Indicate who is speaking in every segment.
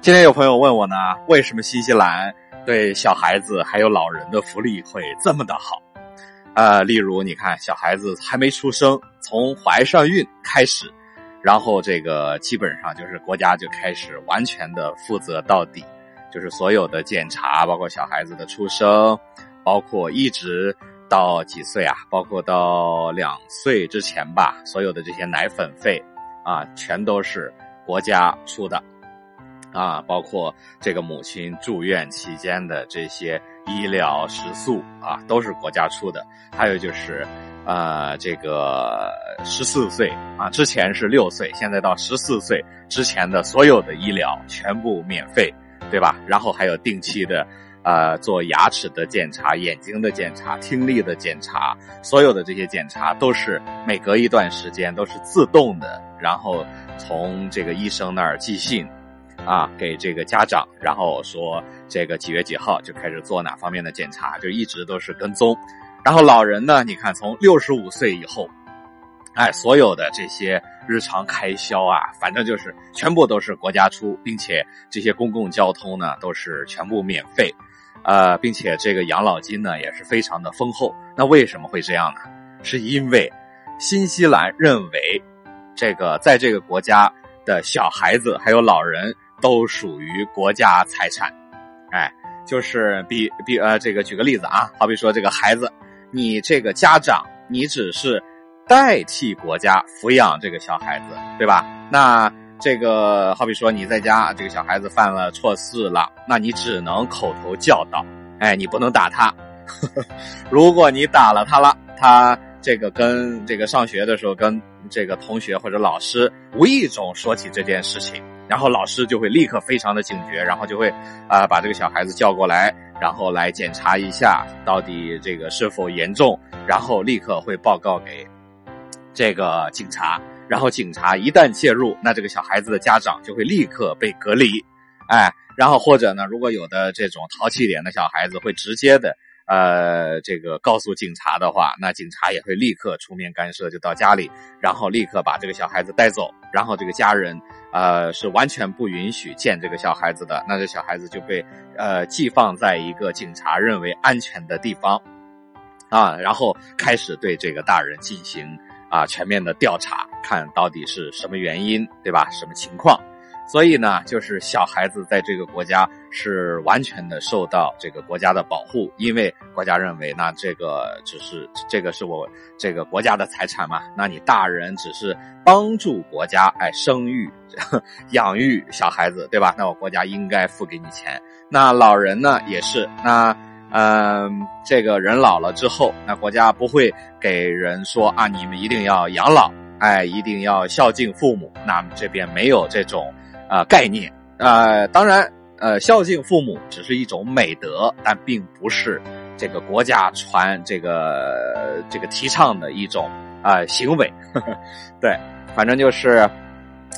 Speaker 1: 今天有朋友问我呢，为什么新西兰对小孩子还有老人的福利会这么的好？呃，例如你看，小孩子还没出生，从怀上孕开始，然后这个基本上就是国家就开始完全的负责到底，就是所有的检查，包括小孩子的出生，包括一直到几岁啊，包括到两岁之前吧，所有的这些奶粉费啊，全都是国家出的。啊，包括这个母亲住院期间的这些医疗食宿啊，都是国家出的。还有就是，呃，这个十四岁啊，之前是六岁，现在到十四岁之前的所有的医疗全部免费，对吧？然后还有定期的，呃，做牙齿的检查、眼睛的检查、听力的检查，所有的这些检查都是每隔一段时间都是自动的，然后从这个医生那儿寄信。啊，给这个家长，然后说这个几月几号就开始做哪方面的检查，就一直都是跟踪。然后老人呢，你看从六十五岁以后，哎，所有的这些日常开销啊，反正就是全部都是国家出，并且这些公共交通呢都是全部免费，呃，并且这个养老金呢也是非常的丰厚。那为什么会这样呢？是因为新西兰认为这个在这个国家的小孩子还有老人。都属于国家财产，哎，就是比比呃，这个举个例子啊，好比说这个孩子，你这个家长，你只是代替国家抚养这个小孩子，对吧？那这个好比说你在家，这个小孩子犯了错事了，那你只能口头教导，哎，你不能打他。如果你打了他了，他这个跟这个上学的时候跟这个同学或者老师无意中说起这件事情。然后老师就会立刻非常的警觉，然后就会啊把这个小孩子叫过来，然后来检查一下到底这个是否严重，然后立刻会报告给这个警察，然后警察一旦介入，那这个小孩子的家长就会立刻被隔离，哎，然后或者呢，如果有的这种淘气点的小孩子会直接的。呃，这个告诉警察的话，那警察也会立刻出面干涉，就到家里，然后立刻把这个小孩子带走，然后这个家人，呃，是完全不允许见这个小孩子的，那这小孩子就被呃寄放在一个警察认为安全的地方，啊，然后开始对这个大人进行啊全面的调查，看到底是什么原因，对吧？什么情况？所以呢，就是小孩子在这个国家是完全的受到这个国家的保护，因为国家认为，那这个只是这个是我这个国家的财产嘛，那你大人只是帮助国家哎生育、养育小孩子，对吧？那我国家应该付给你钱。那老人呢也是，那嗯，这个人老了之后，那国家不会给人说啊，你们一定要养老，哎，一定要孝敬父母。那这边没有这种。啊，概念，呃，当然，呃，孝敬父母只是一种美德，但并不是这个国家传这个这个提倡的一种啊行为呵呵。对，反正就是，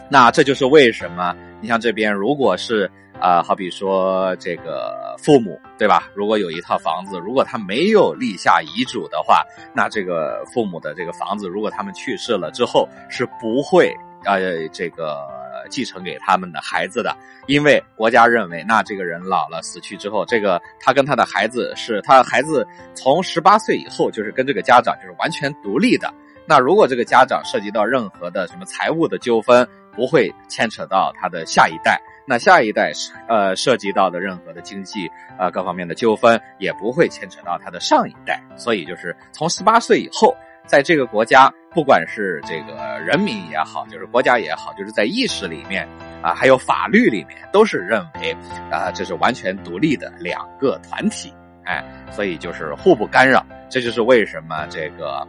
Speaker 1: 那这就是为什么你像这边，如果是啊，好比说这个父母，对吧？如果有一套房子，如果他没有立下遗嘱的话，那这个父母的这个房子，如果他们去世了之后，是不会呃这个。继承给他们的孩子的，因为国家认为，那这个人老了死去之后，这个他跟他的孩子是他孩子从十八岁以后就是跟这个家长就是完全独立的。那如果这个家长涉及到任何的什么财务的纠纷，不会牵扯到他的下一代。那下一代呃涉及到的任何的经济呃各方面的纠纷，也不会牵扯到他的上一代。所以就是从十八岁以后。在这个国家，不管是这个人民也好，就是国家也好，就是在意识里面啊，还有法律里面，都是认为啊，这是完全独立的两个团体，哎，所以就是互不干扰。这就是为什么这个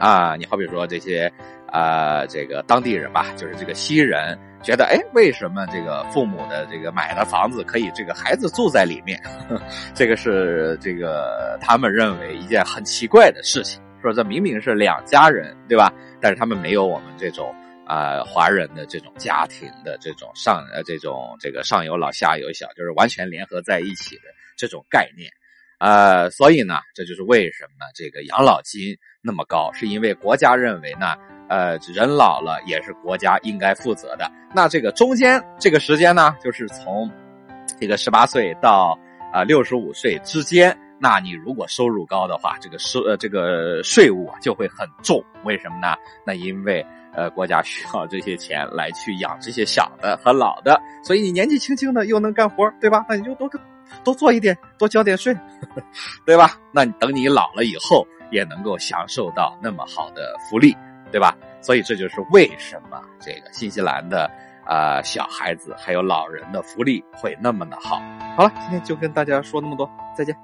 Speaker 1: 啊，你好比说这些啊，这个当地人吧，就是这个西人觉得，哎，为什么这个父母的这个买的房子可以这个孩子住在里面？这个是这个他们认为一件很奇怪的事情。说这明明是两家人，对吧？但是他们没有我们这种啊华人的这种家庭的这种上呃这种这个上有老下有小，就是完全联合在一起的这种概念呃，所以呢，这就是为什么这个养老金那么高，是因为国家认为呢，呃，人老了也是国家应该负责的。那这个中间这个时间呢，就是从这个十八岁到啊六十五岁之间，那你如果收入高的话，这个收呃这个税务啊就会很重。为什么呢？那因为呃国家需要这些钱来去养这些小的和老的，所以你年纪轻轻的又能干活，对吧？那你就多多做一点，多交点税，对吧？那你等你老了以后，也能够享受到那么好的福利，对吧？所以这就是为什么这个新西兰的啊小孩子还有老人的福利会那么的好。好了，今天就跟大家说那么多，再见。